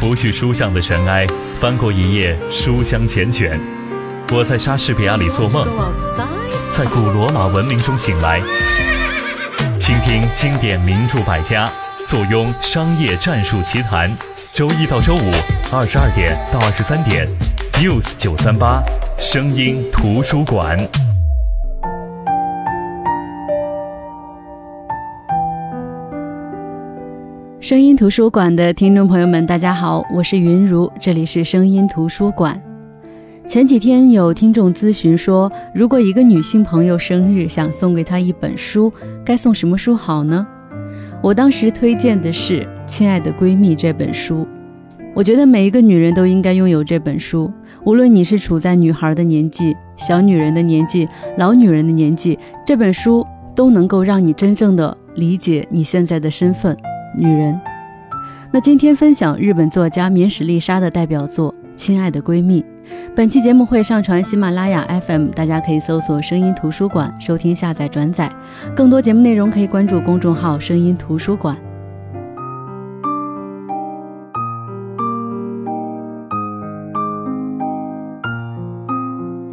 拂去书上的尘埃，翻过一页书香缱绻。我在莎士比亚里做梦，在古罗马文明中醒来。倾听经典名著百家，坐拥商业战术奇谈。周一到周五二十二点到二十三点，News 九三八，声音图书馆。声音图书馆的听众朋友们，大家好，我是云如，这里是声音图书馆。前几天有听众咨询说，如果一个女性朋友生日，想送给她一本书，该送什么书好呢？我当时推荐的是《亲爱的闺蜜》这本书。我觉得每一个女人都应该拥有这本书，无论你是处在女孩的年纪、小女人的年纪、老女人的年纪，这本书都能够让你真正的理解你现在的身份。女人，那今天分享日本作家免史丽莎的代表作《亲爱的闺蜜》。本期节目会上传喜马拉雅 FM，大家可以搜索“声音图书馆”收听、下载、转载。更多节目内容可以关注公众号“声音图书馆”。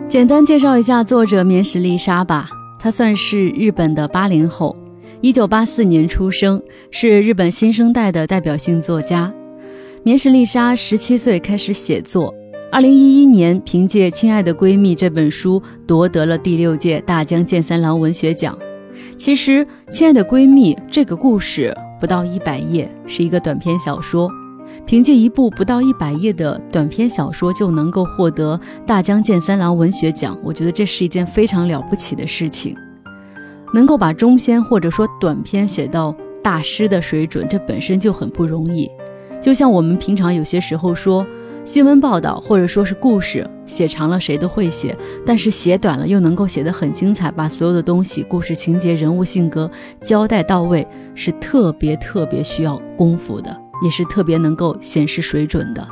简单介绍一下作者免史丽莎吧，她算是日本的八零后。一九八四年出生，是日本新生代的代表性作家。棉石丽莎十七岁开始写作，二零一一年凭借《亲爱的闺蜜》这本书夺得了第六届大江健三郎文学奖。其实，《亲爱的闺蜜》这个故事不到一百页，是一个短篇小说。凭借一部不到一百页的短篇小说就能够获得大江健三郎文学奖，我觉得这是一件非常了不起的事情。能够把中篇或者说短篇写到大师的水准，这本身就很不容易。就像我们平常有些时候说新闻报道或者说是故事，写长了谁都会写，但是写短了又能够写得很精彩，把所有的东西、故事情节、人物性格交代到位，是特别特别需要功夫的，也是特别能够显示水准的。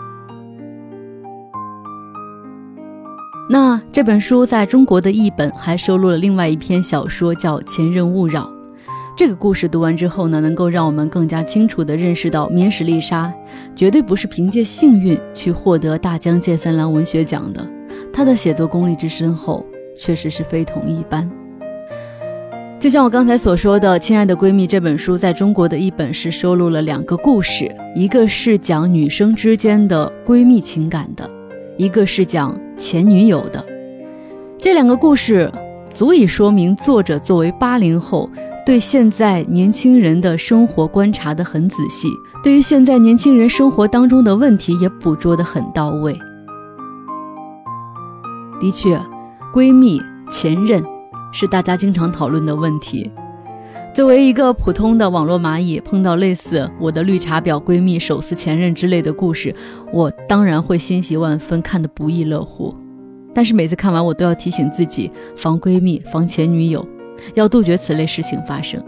那这本书在中国的译本还收录了另外一篇小说，叫《前任勿扰》。这个故事读完之后呢，能够让我们更加清楚地认识到，棉史丽莎绝对不是凭借幸运去获得大江健三郎文学奖的，她的写作功力之深厚，确实是非同一般。就像我刚才所说的，《亲爱的闺蜜》这本书在中国的译本是收录了两个故事，一个是讲女生之间的闺蜜情感的，一个是讲。前女友的这两个故事，足以说明作者作为八零后，对现在年轻人的生活观察得很仔细，对于现在年轻人生活当中的问题也捕捉得很到位。的确，闺蜜、前任是大家经常讨论的问题。作为一个普通的网络蚂蚁，碰到类似我的绿茶婊闺蜜手撕前任之类的故事，我当然会欣喜万分，看得不亦乐乎。但是每次看完，我都要提醒自己防闺蜜、防前女友，要杜绝此类事情发生。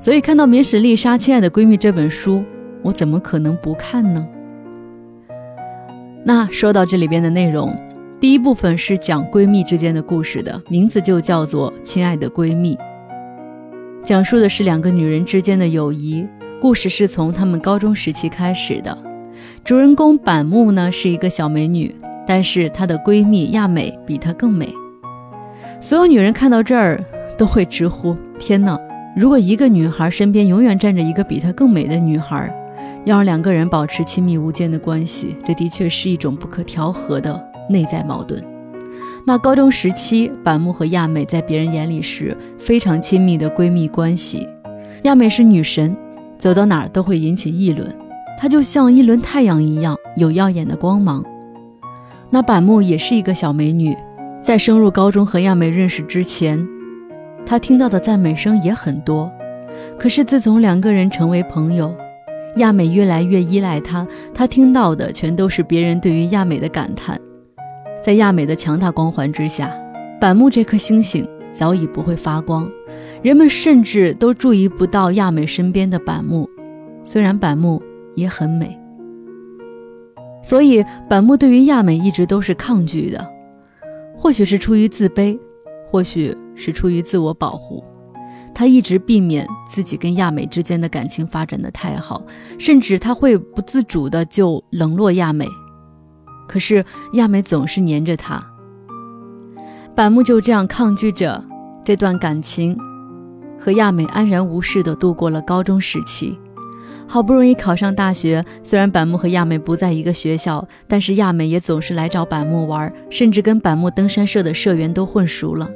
所以看到免史丽莎《亲爱的闺蜜》这本书，我怎么可能不看呢？那说到这里边的内容，第一部分是讲闺蜜之间的故事的，名字就叫做《亲爱的闺蜜》，讲述的是两个女人之间的友谊。故事是从她们高中时期开始的。主人公板木呢是一个小美女。但是她的闺蜜亚美比她更美，所有女人看到这儿都会直呼：天哪！如果一个女孩身边永远站着一个比她更美的女孩，要让两个人保持亲密无间的关系，这的确是一种不可调和的内在矛盾。那高中时期，板木和亚美在别人眼里是非常亲密的闺蜜关系。亚美是女神，走到哪儿都会引起议论，她就像一轮太阳一样，有耀眼的光芒。那板木也是一个小美女，在升入高中和亚美认识之前，她听到的赞美声也很多。可是自从两个人成为朋友，亚美越来越依赖他，他听到的全都是别人对于亚美的感叹。在亚美的强大光环之下，板木这颗星星早已不会发光，人们甚至都注意不到亚美身边的板木。虽然板木也很美。所以，板木对于亚美一直都是抗拒的，或许是出于自卑，或许是出于自我保护。他一直避免自己跟亚美之间的感情发展的太好，甚至他会不自主的就冷落亚美。可是亚美总是黏着他，板木就这样抗拒着这段感情，和亚美安然无事的度过了高中时期。好不容易考上大学，虽然板木和亚美不在一个学校，但是亚美也总是来找板木玩，甚至跟板木登山社的社员都混熟了。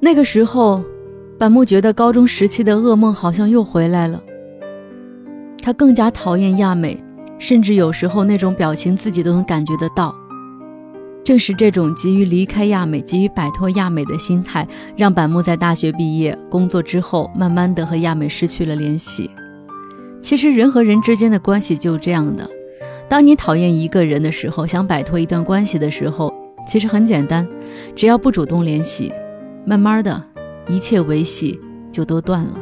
那个时候，板木觉得高中时期的噩梦好像又回来了。他更加讨厌亚美，甚至有时候那种表情自己都能感觉得到。正是这种急于离开亚美、急于摆脱亚美的心态，让板木在大学毕业、工作之后，慢慢的和亚美失去了联系。其实人和人之间的关系就这样的，当你讨厌一个人的时候，想摆脱一段关系的时候，其实很简单，只要不主动联系，慢慢的，一切维系就都断了。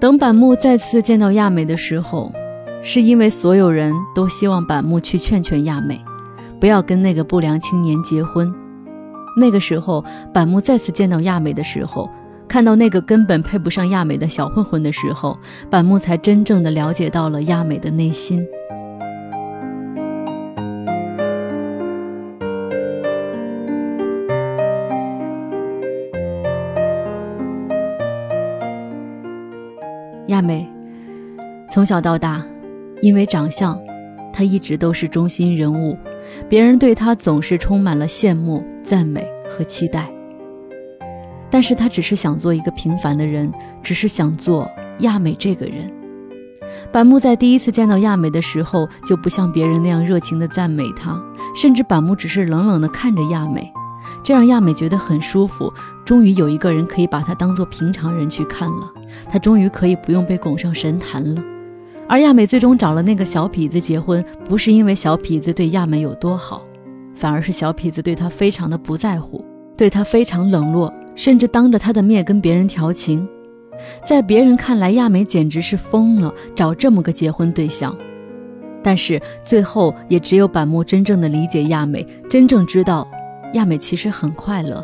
等板木再次见到亚美的时候，是因为所有人都希望板木去劝劝亚美，不要跟那个不良青年结婚。那个时候，板木再次见到亚美的时候。看到那个根本配不上亚美的小混混的时候，板木才真正的了解到了亚美的内心。亚美从小到大，因为长相，她一直都是中心人物，别人对她总是充满了羡慕、赞美和期待。但是他只是想做一个平凡的人，只是想做亚美这个人。板木在第一次见到亚美的时候，就不像别人那样热情地赞美她，甚至板木只是冷冷地看着亚美，这让亚美觉得很舒服。终于有一个人可以把她当做平常人去看了，他终于可以不用被拱上神坛了。而亚美最终找了那个小痞子结婚，不是因为小痞子对亚美有多好，反而是小痞子对她非常的不在乎，对她非常冷落。甚至当着他的面跟别人调情，在别人看来，亚美简直是疯了，找这么个结婚对象。但是最后，也只有板木真正的理解亚美，真正知道亚美其实很快乐，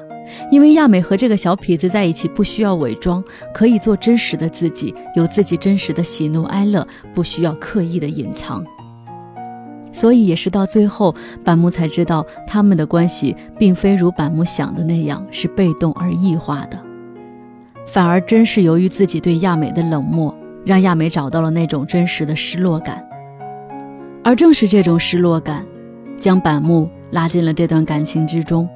因为亚美和这个小痞子在一起，不需要伪装，可以做真实的自己，有自己真实的喜怒哀乐，不需要刻意的隐藏。所以也是到最后，板木才知道他们的关系并非如板木想的那样是被动而异化的，反而真是由于自己对亚美的冷漠，让亚美找到了那种真实的失落感。而正是这种失落感，将板木拉进了这段感情之中。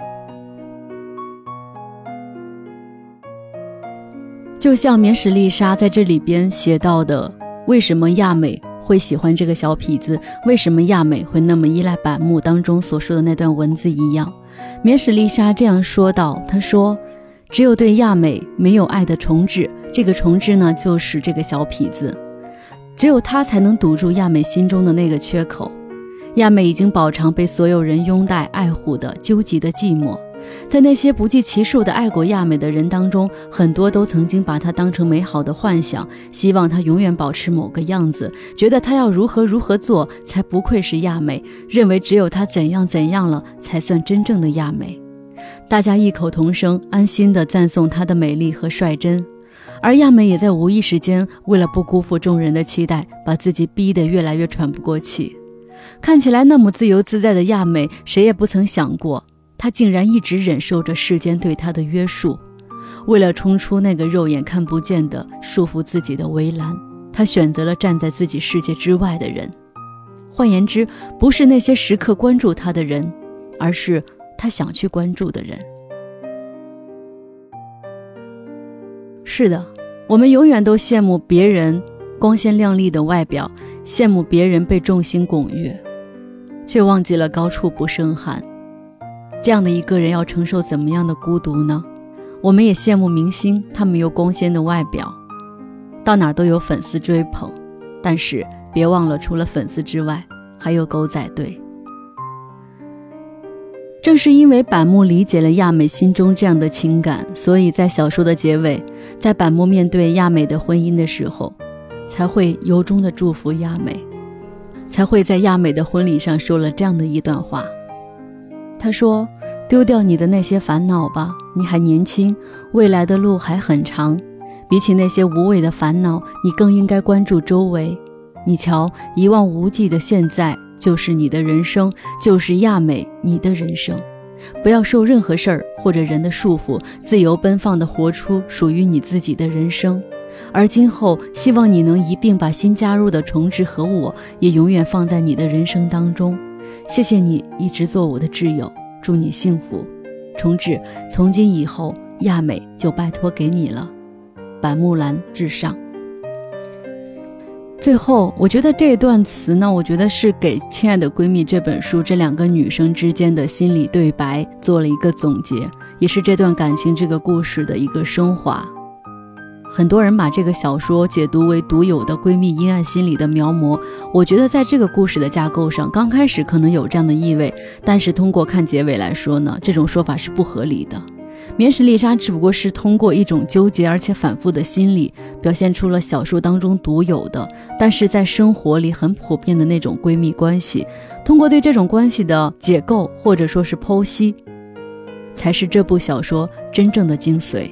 就像棉矢丽莎在这里边写到的：“为什么亚美？”会喜欢这个小痞子？为什么亚美会那么依赖板木？当中所说的那段文字一样，棉矢丽莎这样说道：“她说，只有对亚美没有爱的重置，这个重置呢，就是这个小痞子，只有他才能堵住亚美心中的那个缺口。亚美已经饱尝被所有人拥戴爱护的纠结的寂寞。”在那些不计其数的爱过亚美的人当中，很多都曾经把她当成美好的幻想，希望她永远保持某个样子，觉得她要如何如何做才不愧是亚美，认为只有她怎样怎样了才算真正的亚美。大家异口同声，安心地赞颂她的美丽和率真，而亚美也在无意时间，为了不辜负众人的期待，把自己逼得越来越喘不过气。看起来那么自由自在的亚美，谁也不曾想过。他竟然一直忍受着世间对他的约束，为了冲出那个肉眼看不见的束缚自己的围栏，他选择了站在自己世界之外的人。换言之，不是那些时刻关注他的人，而是他想去关注的人。是的，我们永远都羡慕别人光鲜亮丽的外表，羡慕别人被众星拱月，却忘记了高处不胜寒。这样的一个人要承受怎么样的孤独呢？我们也羡慕明星，他们有光鲜的外表，到哪都有粉丝追捧。但是别忘了，除了粉丝之外，还有狗仔队。正是因为板木理解了亚美心中这样的情感，所以在小说的结尾，在板木面对亚美的婚姻的时候，才会由衷的祝福亚美，才会在亚美的婚礼上说了这样的一段话。他说：“丢掉你的那些烦恼吧，你还年轻，未来的路还很长。比起那些无谓的烦恼，你更应该关注周围。你瞧，一望无际的现在就是你的人生，就是亚美你的人生。不要受任何事儿或者人的束缚，自由奔放地活出属于你自己的人生。而今后，希望你能一并把新加入的重置和我也永远放在你的人生当中。谢谢你一直做我的挚友，祝你幸福。重置，从今以后，亚美就拜托给你了。板木兰至上。最后，我觉得这段词呢，我觉得是给《亲爱的闺蜜》这本书这两个女生之间的心理对白做了一个总结，也是这段感情这个故事的一个升华。很多人把这个小说解读为独有的闺蜜阴暗心理的描摹，我觉得在这个故事的架构上，刚开始可能有这样的意味，但是通过看结尾来说呢，这种说法是不合理的。棉石丽莎只不过是通过一种纠结而且反复的心理，表现出了小说当中独有的，但是在生活里很普遍的那种闺蜜关系。通过对这种关系的解构或者说是剖析，才是这部小说真正的精髓。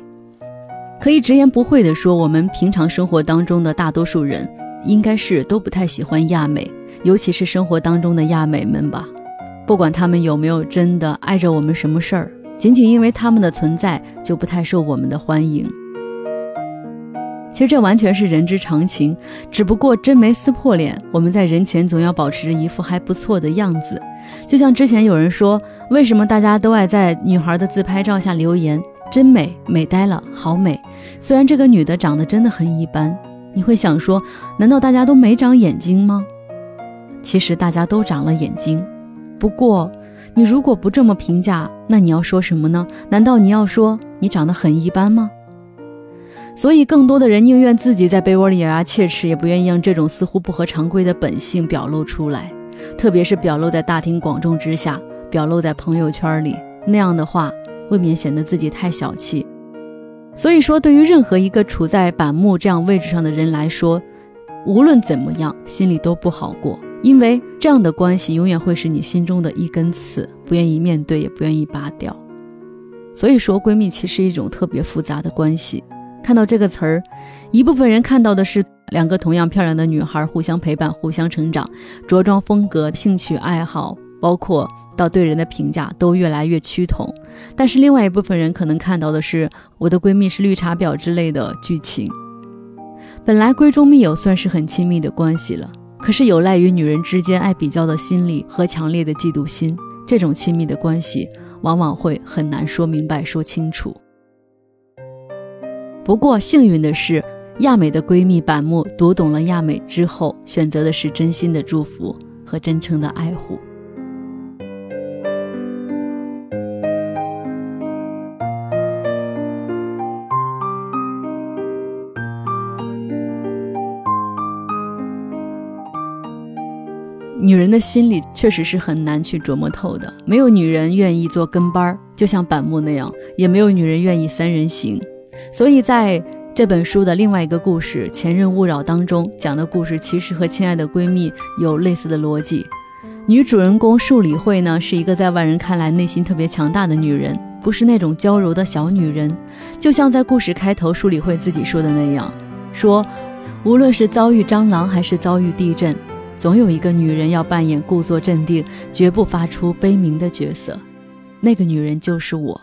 可以直言不讳地说，我们平常生活当中的大多数人，应该是都不太喜欢亚美，尤其是生活当中的亚美们吧。不管他们有没有真的碍着我们什么事儿，仅仅因为他们的存在，就不太受我们的欢迎。其实这完全是人之常情，只不过真没撕破脸，我们在人前总要保持着一副还不错的样子。就像之前有人说，为什么大家都爱在女孩的自拍照下留言？真美，美呆了，好美。虽然这个女的长得真的很一般，你会想说，难道大家都没长眼睛吗？其实大家都长了眼睛，不过你如果不这么评价，那你要说什么呢？难道你要说你长得很一般吗？所以，更多的人宁愿自己在被窝里咬牙切齿，也不愿意让这种似乎不合常规的本性表露出来，特别是表露在大庭广众之下，表露在朋友圈里，那样的话。未免显得自己太小气，所以说，对于任何一个处在板木这样位置上的人来说，无论怎么样，心里都不好过，因为这样的关系永远会是你心中的一根刺，不愿意面对，也不愿意拔掉。所以说，闺蜜其实是一种特别复杂的关系。看到这个词儿，一部分人看到的是两个同样漂亮的女孩互相陪伴、互相成长，着装风格、兴趣爱好，包括。到对人的评价都越来越趋同，但是另外一部分人可能看到的是我的闺蜜是绿茶婊之类的剧情。本来闺中密友算是很亲密的关系了，可是有赖于女人之间爱比较的心理和强烈的嫉妒心，这种亲密的关系往往会很难说明白、说清楚。不过幸运的是，亚美的闺蜜板木读懂了亚美之后，选择的是真心的祝福和真诚的爱护。女人的心理确实是很难去琢磨透的，没有女人愿意做跟班儿，就像板木那样，也没有女人愿意三人行。所以在这本书的另外一个故事《前任勿扰》当中讲的故事，其实和亲爱的闺蜜有类似的逻辑。女主人公树理惠呢，是一个在外人看来内心特别强大的女人，不是那种娇柔的小女人。就像在故事开头树理惠自己说的那样，说无论是遭遇蟑螂还是遭遇地震。总有一个女人要扮演故作镇定、绝不发出悲鸣的角色，那个女人就是我。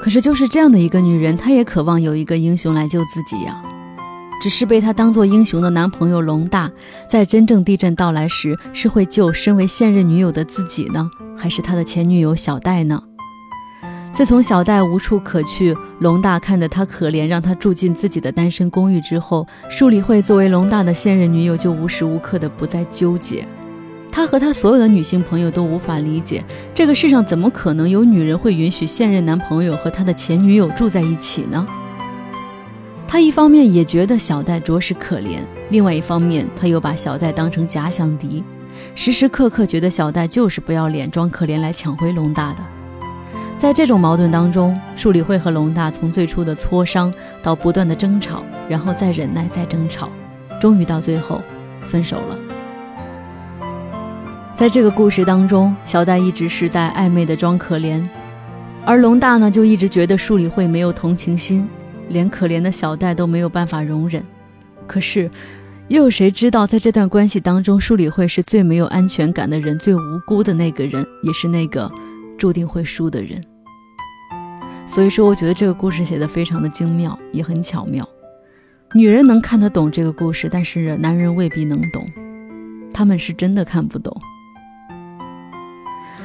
可是，就是这样的一个女人，她也渴望有一个英雄来救自己呀。只是被她当做英雄的男朋友龙大，在真正地震到来时，是会救身为现任女友的自己呢，还是他的前女友小戴呢？自从小戴无处可去，龙大看得他可怜，让他住进自己的单身公寓之后，树理惠作为龙大的现任女友，就无时无刻的不再纠结。他和他所有的女性朋友都无法理解，这个世上怎么可能有女人会允许现任男朋友和他的前女友住在一起呢？他一方面也觉得小戴着实可怜，另外一方面他又把小戴当成假想敌，时时刻刻觉得小戴就是不要脸装可怜来抢回龙大的。在这种矛盾当中，树理惠和龙大从最初的磋商到不断的争吵，然后再忍耐，再争吵，终于到最后分手了。在这个故事当中，小戴一直是在暧昧的装可怜，而龙大呢就一直觉得树理会没有同情心，连可怜的小戴都没有办法容忍。可是，又有谁知道，在这段关系当中，树理会是最没有安全感的人，最无辜的那个人，也是那个注定会输的人。所以说，我觉得这个故事写的非常的精妙，也很巧妙。女人能看得懂这个故事，但是男人未必能懂，他们是真的看不懂。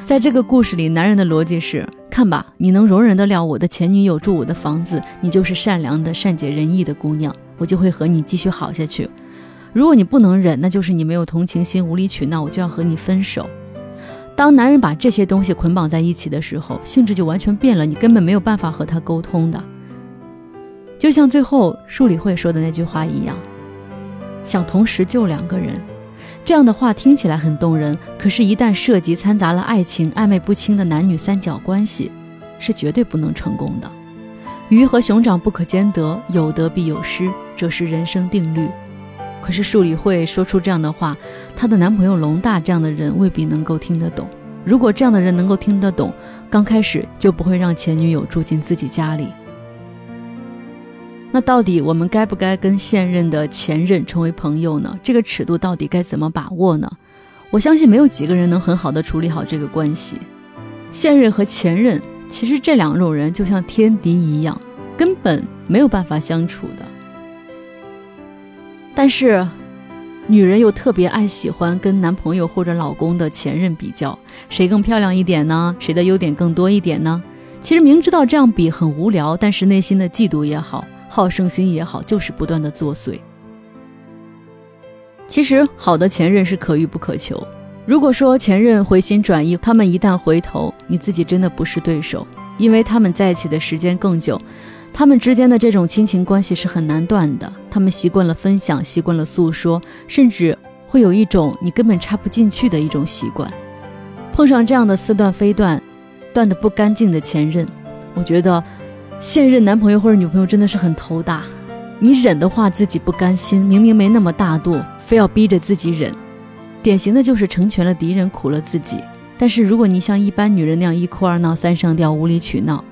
在这个故事里，男人的逻辑是：看吧，你能容忍得了我的前女友住我的房子，你就是善良的、善解人意的姑娘，我就会和你继续好下去。如果你不能忍，那就是你没有同情心、无理取闹，我就要和你分手。当男人把这些东西捆绑在一起的时候，性质就完全变了，你根本没有办法和他沟通的。就像最后树理会说的那句话一样，想同时救两个人，这样的话听起来很动人，可是，一旦涉及掺杂了爱情、暧昧不清的男女三角关系，是绝对不能成功的。鱼和熊掌不可兼得，有得必有失，这是人生定律。可是树理会说出这样的话，她的男朋友龙大这样的人未必能够听得懂。如果这样的人能够听得懂，刚开始就不会让前女友住进自己家里。那到底我们该不该跟现任的前任成为朋友呢？这个尺度到底该怎么把握呢？我相信没有几个人能很好的处理好这个关系。现任和前任，其实这两种人就像天敌一样，根本没有办法相处的。但是，女人又特别爱喜欢跟男朋友或者老公的前任比较，谁更漂亮一点呢？谁的优点更多一点呢？其实明知道这样比很无聊，但是内心的嫉妒也好。好胜心也好，就是不断的作祟。其实好的前任是可遇不可求。如果说前任回心转意，他们一旦回头，你自己真的不是对手，因为他们在一起的时间更久，他们之间的这种亲情关系是很难断的。他们习惯了分享，习惯了诉说，甚至会有一种你根本插不进去的一种习惯。碰上这样的似断非断、断的不干净的前任，我觉得。现任男朋友或者女朋友真的是很头大，你忍的话自己不甘心，明明没那么大度，非要逼着自己忍，典型的就是成全了敌人，苦了自己。但是如果你像一般女人那样一哭二闹三上吊，无理取闹，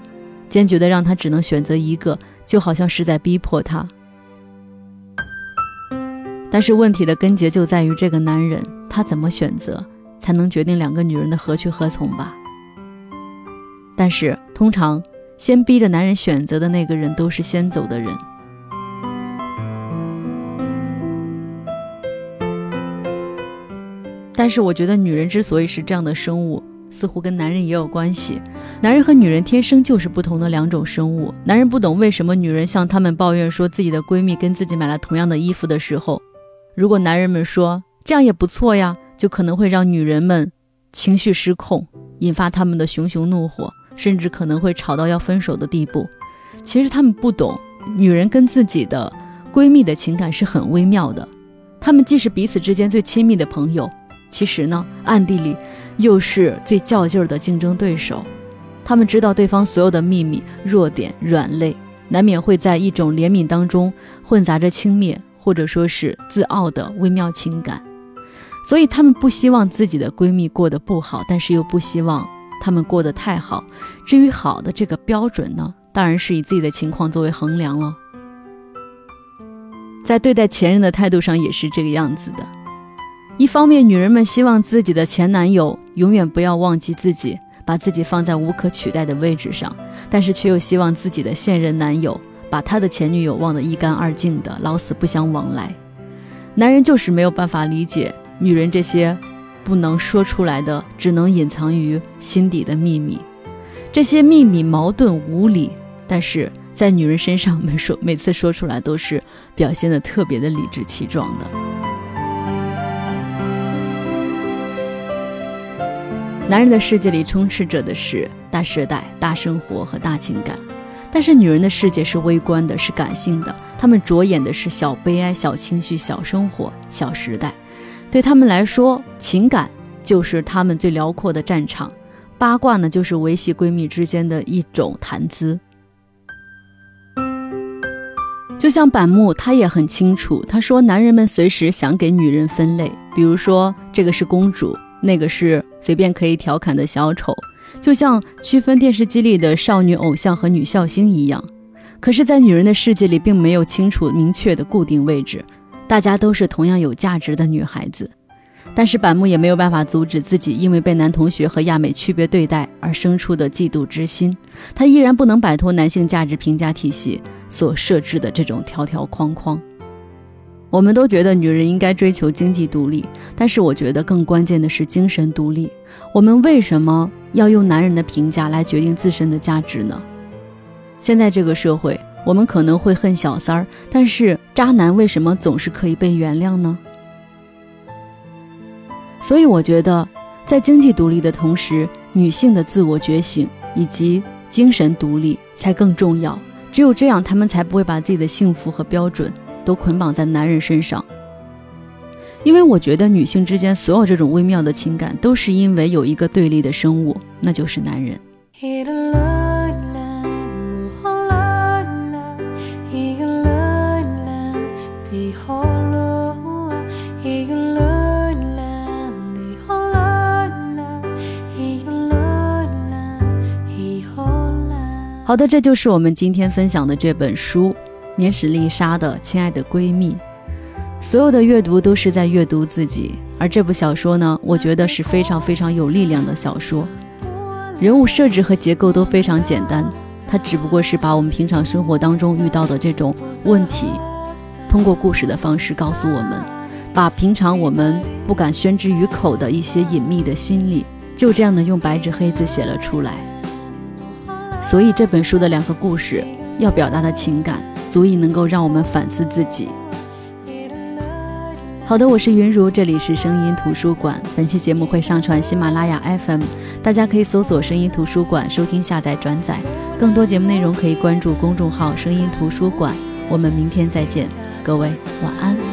坚决的让他只能选择一个，就好像是在逼迫他。但是问题的根结就在于这个男人，他怎么选择才能决定两个女人的何去何从吧？但是通常。先逼着男人选择的那个人，都是先走的人。但是，我觉得女人之所以是这样的生物，似乎跟男人也有关系。男人和女人天生就是不同的两种生物。男人不懂为什么女人向他们抱怨说自己的闺蜜跟自己买了同样的衣服的时候，如果男人们说这样也不错呀，就可能会让女人们情绪失控，引发他们的熊熊怒火。甚至可能会吵到要分手的地步。其实他们不懂，女人跟自己的闺蜜的情感是很微妙的。她们既是彼此之间最亲密的朋友，其实呢，暗地里又是最较劲儿的竞争对手。他们知道对方所有的秘密、弱点、软肋，难免会在一种怜悯当中混杂着轻蔑，或者说是自傲的微妙情感。所以他们不希望自己的闺蜜过得不好，但是又不希望。他们过得太好，至于好的这个标准呢，当然是以自己的情况作为衡量了。在对待前任的态度上也是这个样子的。一方面，女人们希望自己的前男友永远不要忘记自己，把自己放在无可取代的位置上，但是却又希望自己的现任男友把他的前女友忘得一干二净的，老死不相往来。男人就是没有办法理解女人这些。不能说出来的，只能隐藏于心底的秘密。这些秘密矛盾无理，但是在女人身上，每说每次说出来都是表现的特别的理直气壮的。男人的世界里充斥着的是大时代、大生活和大情感，但是女人的世界是微观的，是感性的。她们着眼的是小悲哀、小情绪、小生活、小时代。对他们来说，情感就是他们最辽阔的战场，八卦呢，就是维系闺蜜之间的一种谈资。就像板木，他也很清楚，他说，男人们随时想给女人分类，比如说这个是公主，那个是随便可以调侃的小丑，就像区分电视机里的少女偶像和女笑星一样。可是，在女人的世界里，并没有清楚明确的固定位置，大家都是同样有价值的女孩子。但是板木也没有办法阻止自己因为被男同学和亚美区别对待而生出的嫉妒之心，他依然不能摆脱男性价值评价体系所设置的这种条条框框。我们都觉得女人应该追求经济独立，但是我觉得更关键的是精神独立。我们为什么要用男人的评价来决定自身的价值呢？现在这个社会，我们可能会恨小三儿，但是渣男为什么总是可以被原谅呢？所以我觉得，在经济独立的同时，女性的自我觉醒以及精神独立才更重要。只有这样，她们才不会把自己的幸福和标准都捆绑在男人身上。因为我觉得，女性之间所有这种微妙的情感，都是因为有一个对立的生物，那就是男人。好的，这就是我们今天分享的这本书，免史丽莎的《亲爱的闺蜜》。所有的阅读都是在阅读自己，而这部小说呢，我觉得是非常非常有力量的小说。人物设置和结构都非常简单，它只不过是把我们平常生活当中遇到的这种问题，通过故事的方式告诉我们，把平常我们不敢宣之于口的一些隐秘的心理，就这样的用白纸黑字写了出来。所以这本书的两个故事要表达的情感，足以能够让我们反思自己。好的，我是云如，这里是声音图书馆。本期节目会上传喜马拉雅 FM，大家可以搜索“声音图书馆”收听、下载、转载。更多节目内容可以关注公众号“声音图书馆”。我们明天再见，各位晚安。